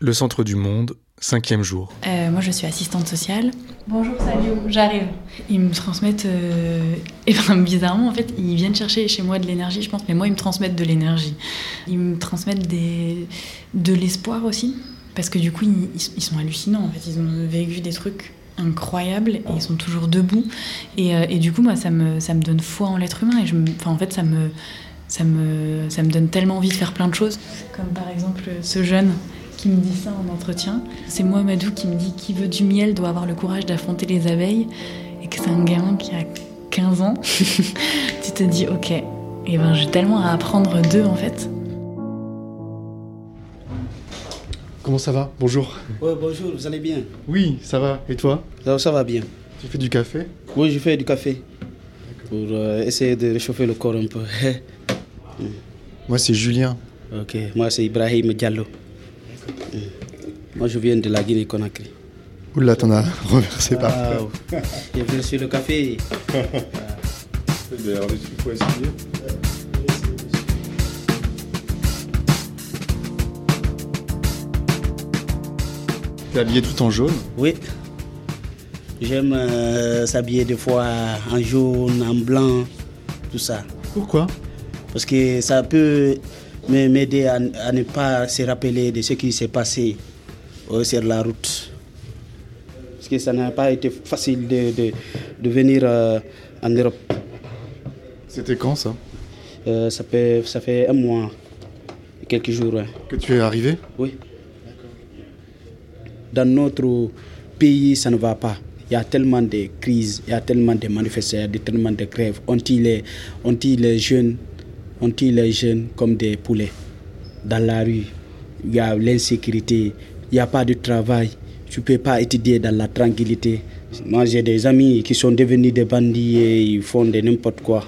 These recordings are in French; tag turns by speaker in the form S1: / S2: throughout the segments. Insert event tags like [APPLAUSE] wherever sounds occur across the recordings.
S1: Le centre du monde, cinquième jour.
S2: Euh, moi, je suis assistante sociale. Bonjour, salut, j'arrive. Ils me transmettent. euh, [LAUGHS] Et ben, bizarrement, en fait, ils viennent chercher chez moi de l'énergie, je pense, mais moi, ils me transmettent de l'énergie. Ils me transmettent de l'espoir aussi, parce que du coup, ils, sont hallucinants. En fait, ils ont vécu des trucs incroyables et ils sont toujours debout. Et, euh, du coup, moi, ça me, donne foi en l'être humain. Et enfin, en fait, ça me donne tellement envie de faire plein de choses. Comme par exemple ce jeune qui me dit ça en entretien. C'est moi, Madou, qui me dit qui veut du miel doit avoir le courage d'affronter les abeilles. Et que c'est un gamin qui a 15 ans. [LAUGHS] tu te dis, ok, et ben, j'ai tellement à apprendre d'eux en fait.
S3: Comment ça va? Bonjour.
S4: Ouais, bonjour, vous allez bien?
S3: Oui, ça va. Et toi?
S4: Ça, ça va bien.
S3: Tu fais du café?
S4: Oui, je fais du café pour euh, essayer de réchauffer le corps un peu. [LAUGHS]
S3: Moi, c'est Julien.
S4: ok, moi c'est Ibrahim Diallo. Moi je viens de la Guinée-Conakry.
S3: Oula, t'en as [LAUGHS] reversé par
S4: Waouh. Bienvenue sur le café. [LAUGHS]
S3: D'ailleurs, il faut essayer. T'es habillé tout en jaune
S4: Oui. J'aime euh, s'habiller des fois en jaune, en blanc, tout ça.
S3: Pourquoi?
S4: Parce que ça peut m'aider à, à ne pas se rappeler de ce qui s'est passé euh, sur la route. Parce que ça n'a pas été facile de, de- de venir euh, en Europe.
S3: C'était quand ça?
S4: Euh, ça, fait, ça fait un mois, quelques jours. ouais.
S3: Que tu es arrivé?
S4: Oui. Dans notre pays, ça ne va pas. Il y a tellement de crises, il y a tellement de manifestations, il y a tellement de grèves. On tue les, on tue les jeunes, on tue les jeunes comme des poulets. Dans la rue, il y a l'insécurité, il n'y a pas de travail. Tu ne peux pas étudier dans la tranquillité. Moi, j'ai des amis qui sont devenus des bandits et ils font de n'importe quoi.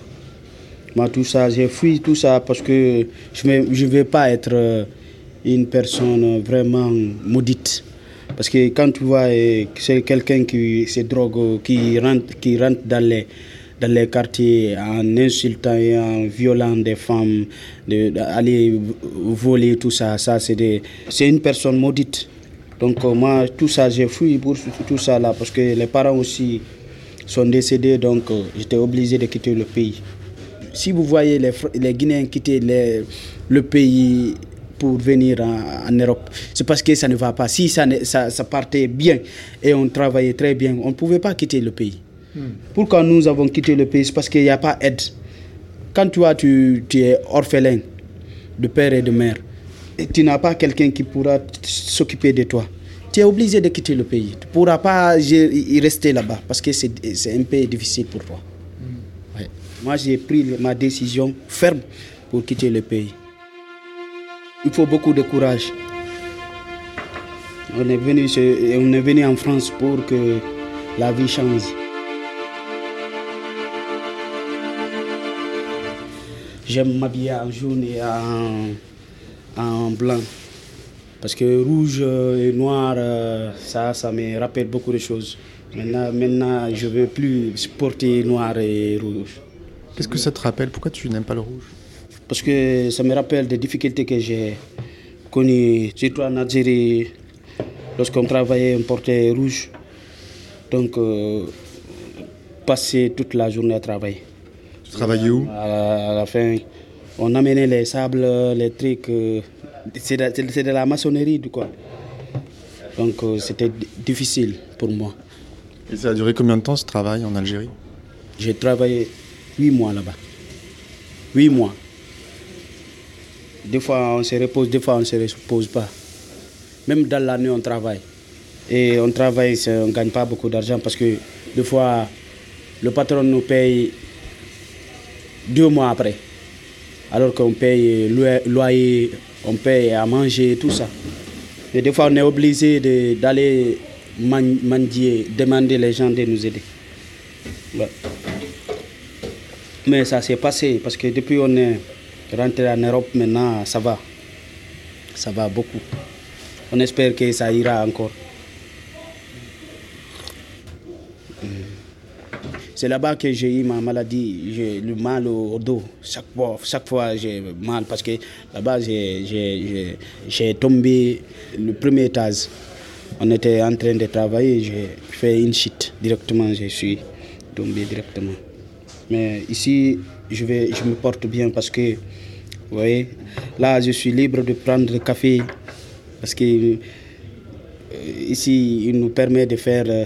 S4: Moi, tout ça, j'ai fui tout ça parce que je ne veux pas être euh, une personne vraiment maudite. Parce que quand tu vois euh, c'est quelqu'un qui se drogue, qui rentre, qui rentre dans, les, dans les quartiers en insultant et en violant des femmes, de- d'aller voler, tout ça, ça c'est une personne maudite. Donc euh, moi, tout ça, j'ai fui pour tout ça là, parce que les parents aussi sont décédés, donc euh, j'étais obligé de quitter le pays. Si vous voyez les, les Guinéens quitter les- le pays pour venir en, en Europe, c'est parce que ça ne va pas. Si ça, ça, ça partait bien et on travaillait très bien, on ne pouvait pas quitter le pays. Pourquoi nous avons quitté le pays? C'est parce qu'il n'y a pas d'aide. Quand toi, tu, tu es orphelin de père et de mère, et tu n'as pas quelqu'un qui pourra s'occuper de toi, tu es obligé de quitter le pays. Tu ne pourras pas y rester là-bas parce que c'est un peu difficile pour toi. Ouais. Moi, j'ai pris ma décision ferme pour quitter le pays. Il faut beaucoup de courage. On est venu, on est venu en France pour que la vie change. J'aime m'habiller en jaune et en, en blanc. Parce que rouge et noir, euh, ça, ça me rappelle beaucoup de choses. Maintenant, maintenant je ne veux plus porter noir et rouge.
S3: Qu'est-ce que ça te rappelle? Pourquoi tu n'aimes pas le rouge?
S4: Parce que ça me rappelle des difficultés que j'ai connues, surtout en Algérie, lorsqu'on travaillait, on portait rouge. Donc, euh, passer toute la journée à travailler.
S3: Tu travaillais où
S4: À la, à la fin, on amenait les sables, les trucs. euh, c'est de, la maçonnerie, du quoi. Donc, euh, c'était di- difficile pour moi.
S3: Et ça a duré combien de temps ce travail en Algérie?
S4: J'ai travaillé huit mois là-bas. Huit mois. Des fois, on se repose, des fois, on ne se repose pas. Même dans l'année, on travaille. Et on travaille, on ne gagne pas beaucoup d'argent parce que des fois, le patron nous paye deux mois après. Alors qu'on paye loyer, on paye à manger, tout ça. Et des fois, on est obligé d'aller mendier, demander les gens de nous aider. Mais ça s'est passé parce que depuis on est rentré en Europe, maintenant ça va. Ça va beaucoup. On espère que ça ira encore. C'est là-bas que j'ai eu ma maladie, j'ai le mal au, dos. Chaque fois, chaque fois j'ai mal parce que là-bas j'ai tombé le premier étage. On était en train de travailler, j'ai fait une chute directement, je suis tombé directement. Mais ici, je, vais, je me porte bien parce que, vous voyez, là, je suis libre de prendre le café parce que euh, ici, il nous permet de faire euh,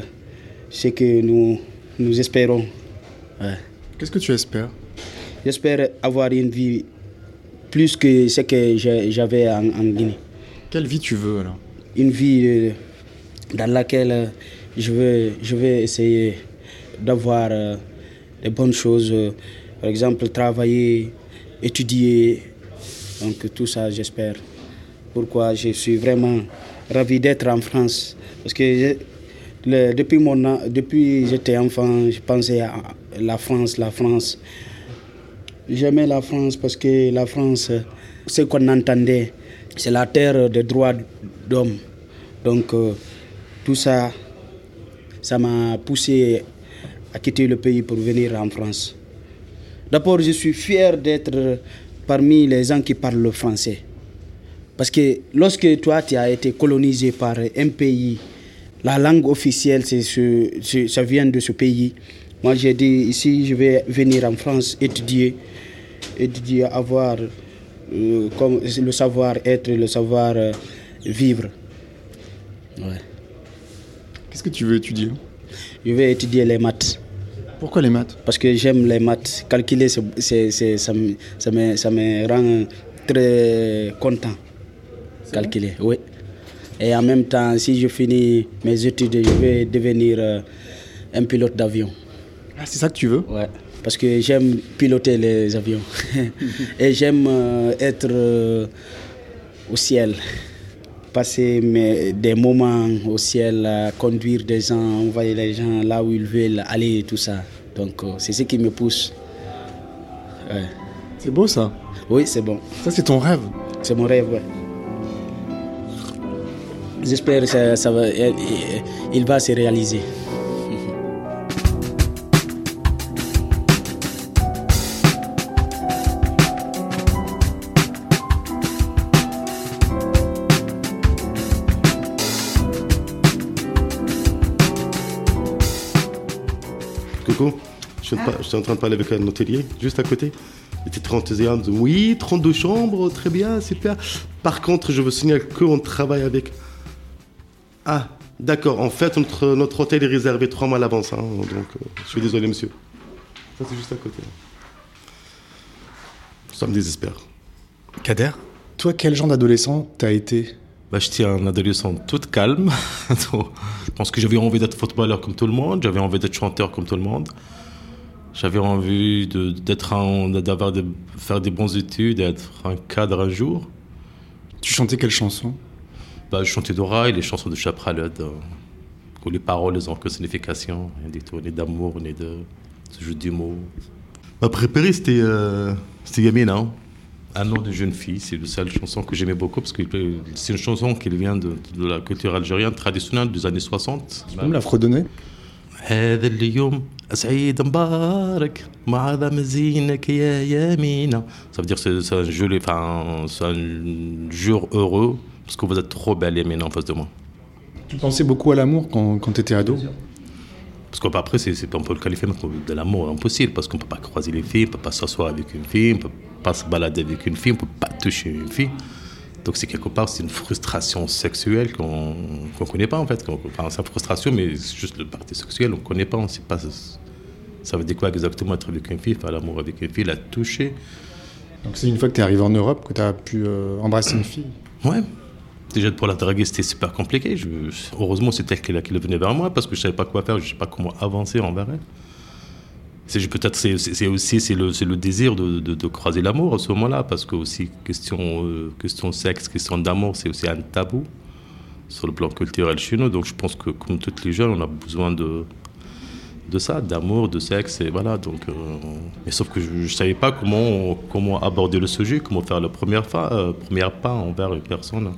S4: ce que nous, nous espérons.
S3: Qu'est-ce que tu espères?
S4: J'espère avoir une vie plus que ce que j'avais en, Guinée.
S3: Quelle vie tu veux alors?
S4: Une vie euh, dans laquelle je veux, je vais essayer d'avoir des bonnes choses. par exemple, travailler, étudier. Donc tout ça, j'espère. Pourquoi? Je suis vraiment ravi d'être en France. Parce que depuis, mon, depuis j'étais enfant, je pensais à la France, la France. J'aimais la France parce que la France, ce qu'on entendait, c'est la terre des droits d'homme. Donc euh, tout ça, ça m'a poussé à quitter le pays pour venir en France. D'abord, je suis fier d'être parmi les gens qui parlent le français. Parce que lorsque toi, tu as été colonisé par un pays, la langue officielle, c'est ce, ça vient de ce pays. Moi, j'ai dit, ici, je vais venir en France étudier, étudier, avoir euh, comme le savoir-être, le savoir-vivre.
S3: Ouais. Qu'est-ce que tu veux étudier?
S4: Je vais étudier les maths.
S3: Pourquoi les maths?
S4: Parce que j'aime les maths. Calculer, c'est, ça, me, ça, me, ça me rend très content. Calculer, oui. Et en même temps, si je finis mes études, je vais devenir euh, un pilote d'avion.
S3: Ah, c'est ça que tu veux?
S4: Ouais. Parce que j'aime piloter les avions. [LAUGHS] Et j'aime euh, être euh, au ciel. Passer mes, des moments au ciel, conduire des gens, envoyer les gens là où ils veulent aller, tout ça. Donc c'est ce qui me pousse.
S3: C'est beau ça
S4: Oui, c'est bon.
S3: Ça, c'est ton rêve
S4: C'est mon rêve, ouais. J'espère que ça, ça va, il va se réaliser.
S5: Coucou, je suis, en train de parler avec un hôtelier juste à côté. Il était très enthousiaste. Oui, 32 chambres, très bien, super. Par contre, je veux signaler qu'on travaille avec ah, d'accord. En fait, notre, notre hôtel est réservé trois mois à l'avance. Hein, donc, euh, je suis désolé, monsieur. Ça, c'est juste à côté. Ça me désespère.
S1: Kader?
S3: Toi, quel genre d'adolescent t'as été?
S5: Bah, J'étais un adolescent tout calme. [LAUGHS] je pense que j'avais envie d'être footballeur comme tout le monde. J'avais envie d'être chanteur comme tout le monde. J'avais envie d'être d'avoir de faire des bonnes études, d'être un cadre un jour.
S3: Tu chantais quelle chanson?
S5: bah, je chantais d'oreille, les chansons de Chapraled, euh, où les paroles n'ont que signification, rien du tout, ni d'amour, ni de ce jeu de mots. Ma préférée, c'était euh, Yamina, un nom de jeune fille. C'est la seule chanson que j'aimais beaucoup parce que c'est une chanson qui vient de, la culture algérienne traditionnelle des années 60.
S3: Tu peux me la fredonner
S5: هذا اليوم سعيد مبارك مع مزينك يا يمينة ça veut dire c'est un, joli, enfin, un jour heureux parce que vous êtes trop belle et en face de moi.
S3: Tu pensais beaucoup à l'amour quand, quand tu étais ado?
S5: Parce qu'après, c'est, on peut le qualifier de l'amour impossible, parce qu'on ne peut pas croiser les filles, on ne peut pas s'asseoir avec une fille, on ne peut pas se balader avec une fille, on ne peut pas toucher une fille. Donc c'est quelque part, c'est une frustration sexuelle qu'on ne connaît pas en fait. Enfin, c'est une frustration, mais c'est juste le parti sexuel, on ne connaît pas, on ne sait pas. Ça veut dire quoi exactement être avec une fille, faire l'amour avec une fille, la toucher?
S3: Donc c'est une fois que tu es arrivé en Europe que tu as pu euh, embrasser une fille?
S5: Ouais, Déjà pour la draguer, c'était super compliqué. Heureusement, c'était elle qui, venait vers moi parce que je savais pas quoi faire, je ne savais pas comment avancer envers elle. C'est peut-être c'est aussi c'est le, désir de, croiser l'amour à ce moment-là parce que aussi question euh, question sexe, question d'amour, c'est aussi un tabou sur le plan culturel chez nous. Donc je pense que comme toutes les jeunes, on a besoin de ça, d'amour, de sexe et voilà. Donc, euh, mais sauf que je, ne savais pas comment comment aborder le sujet, comment faire le premier pas, euh, pas envers une personne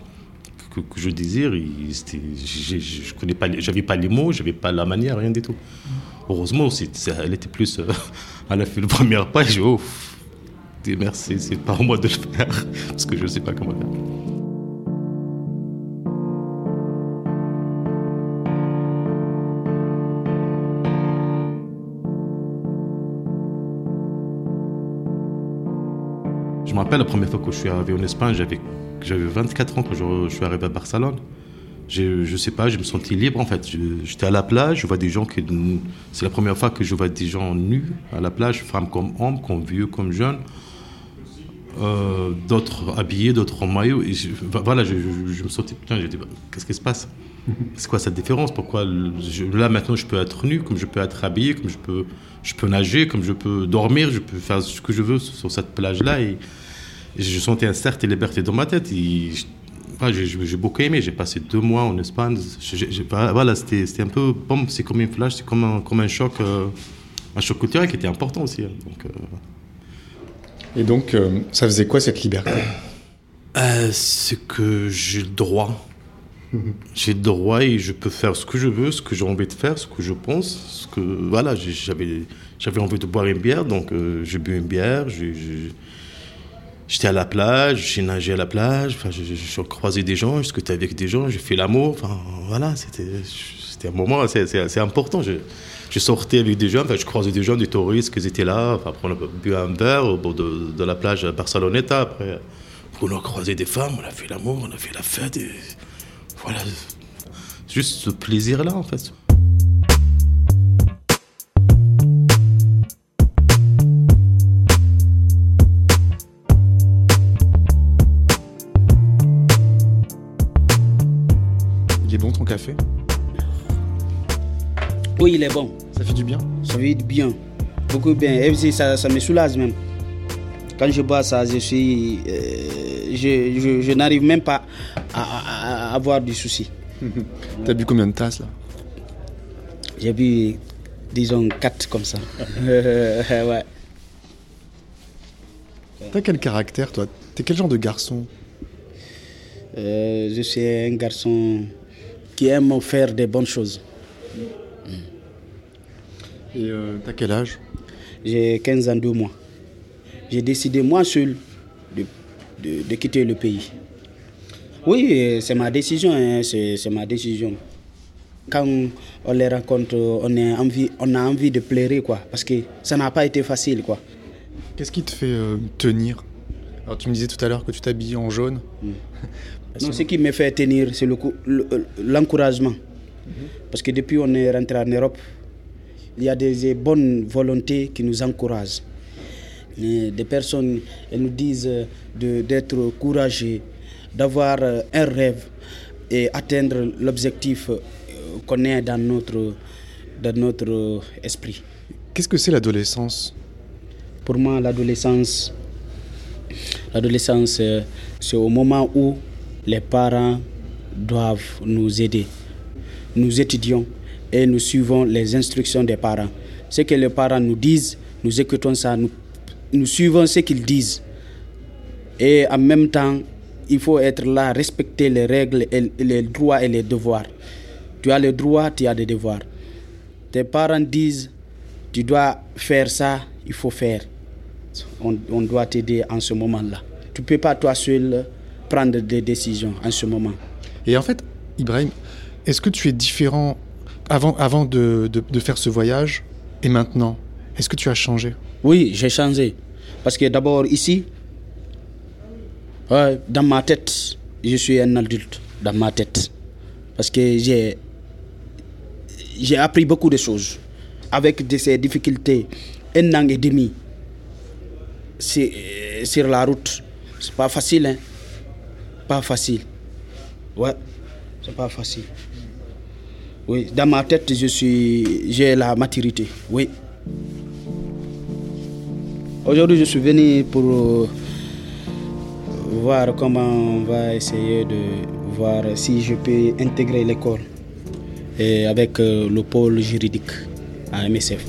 S5: que, je désire, je connais pas, j'avais pas les mots, j'avais pas la manière, rien du tout. Heureusement, c'est- elle était plus, euh, [LAUGHS] elle a fait pas, j'ai dit, oh, merci, c'est pas moi de le faire, [LAUGHS] parce que je sais pas comment faire. Je me rappelle la première fois que je suis arrivé en Espagne, j'avais, j'avais 24 ans quand je, je suis arrivé à Barcelone. J'ai- je sais pas, je me sentais libre en fait. Je- J'étais à la plage, je vois des gens qui. C'est la première fois que je vois des gens nus à la plage, femmes comme hommes, comme vieux, comme jeunes. Euh, d'autres habillés, d'autres en maillot. Je- voilà, je, je- je me sentais. Putain, j'ai dit, bah, qu'est-ce qui se passe? [LAUGHS] C'est quoi cette différence? Pourquoi je- là maintenant je peux être nu, comme je peux être habillé, comme je peux, je peux nager, comme je peux dormir, je peux faire ce que je veux sur cette plage-là. Et, et je sentais une certaine liberté dans ma tête. Et j'ai beaucoup aimé. J'ai passé deux mois en Espagne. Voilà, c'était c'était un peu. Bon, c'est comme une flash, c'est comme un, comme un choc. euh, un choc culturel qui était important aussi. hein. Donc, euh,
S3: Et donc, euh, ça faisait quoi cette liberté?
S5: Euh, c'est que j'ai le droit. J'ai le droit et je peux faire ce que je veux, ce que j'ai envie de faire, ce que je pense. Ce que, voilà, j'avais, envie de boire une bière, donc euh, j'ai bu une bière. J'étais à la plage, j'ai nagé à la plage, enfin, j'ai, croisé des gens, j'ai discuté avec des gens, j'ai fait l'amour. Voilà, c'était, un moment assez, important. Je, je sortais avec des gens, je croisais des gens, des touristes qui étaient là. Après, on a bu un verre au bord de, de la plage à Barceloneta. Après, on a croisé des femmes, on a fait l'amour, on a fait la fête. Voilà, juste ce plaisir-là, en fait.
S3: Il est bon ton café?
S4: Oui, il est bon.
S3: Ça fait du bien?
S4: Ça fait bien. Beaucoup bien. Et aussi, ça, ça me soulage même. Quand je bois ça, je suis. euh, je je, je n'arrive même pas avoir du souci. [LAUGHS]
S3: T'as bu combien de tasses là?
S4: J'ai bu, disons, quatre comme ça. [LAUGHS] ouais.
S3: T'as quel caractère toi? T'es quel genre de garçon?
S4: Euh, je suis un garçon qui aime faire des bonnes choses.
S3: Et euh, t'as quel âge?
S4: J'ai 15 ans, 2 mois. J'ai décidé moi seul de, de- de quitter le pays. Oui, c'est ma décision, hein, c'est ma décision. Quand on les rencontre, on, est envie, on a envie de pleurer, quoi, parce que ça n'a pas été facile, quoi.
S3: Qu'est-ce qui te fait euh, tenir? Alors tu me disais tout à l'heure que tu t'habilles en jaune. [LAUGHS]
S4: Non, ce qui me fait tenir, c'est le cou- le- euh, l'encouragement. Parce que depuis on est rentré en Europe, il y a des, des bonnes volontés qui nous encouragent. Et Des personnes, elles nous disent euh, de- d'être courageux, d'avoir euh, un rêve et atteindre l'objectif euh, qu'on est dans notre, dans notre euh, esprit.
S3: Qu'est-ce que c'est l'adolescence?
S4: Pour moi, l'adolescence, l'adolescence, c'est au moment où les parents doivent nous aider. Nous étudions et nous suivons les instructions des parents. Ce que les parents nous disent, nous écoutons ça, nous, nous suivons ce qu'ils disent. Et en même temps, il faut être là, respecter les règles, et les droits et les devoirs. Tu as les droits, tu as des devoirs. Tes parents disent, tu dois faire ça, il faut faire. On, on doit t'aider en ce moment-là. Tu ne peux pas toi seul prendre des décisions en ce moment.
S3: Et en fait, Ibrahim, est-ce que tu es différent avant, avant de, de- de faire ce voyage et maintenant? Est-ce que tu as changé?
S4: Oui, j'ai changé. Parce que d'abord ici, ouais, dans ma tête, je suis un adulte. Dans ma tête. Parce que j'ai, j'ai appris beaucoup de choses. Avec de ces difficultés, un an et demi euh, sur la route. C'est pas facile, hein. Pas facile. Ouais, c'est pas facile. Oui, dans ma tête, je suis, j'ai la maturité. Oui. Aujourd'hui, je suis venu pour euh, voir comment on va essayer de voir si je peux intégrer l'école et avec euh, le pôle juridique à MSF.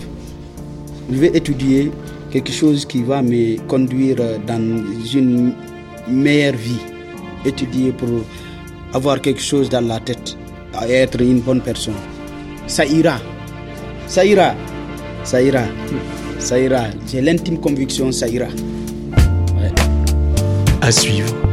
S4: Je vais étudier quelque chose qui va me conduire dans une meilleure vie. Étudier pour avoir quelque chose dans la tête, être une bonne personne. Ça ira. Ça ira. Ça ira. Ça ira. J'ai l'intime conviction, ça ira.
S1: À suivre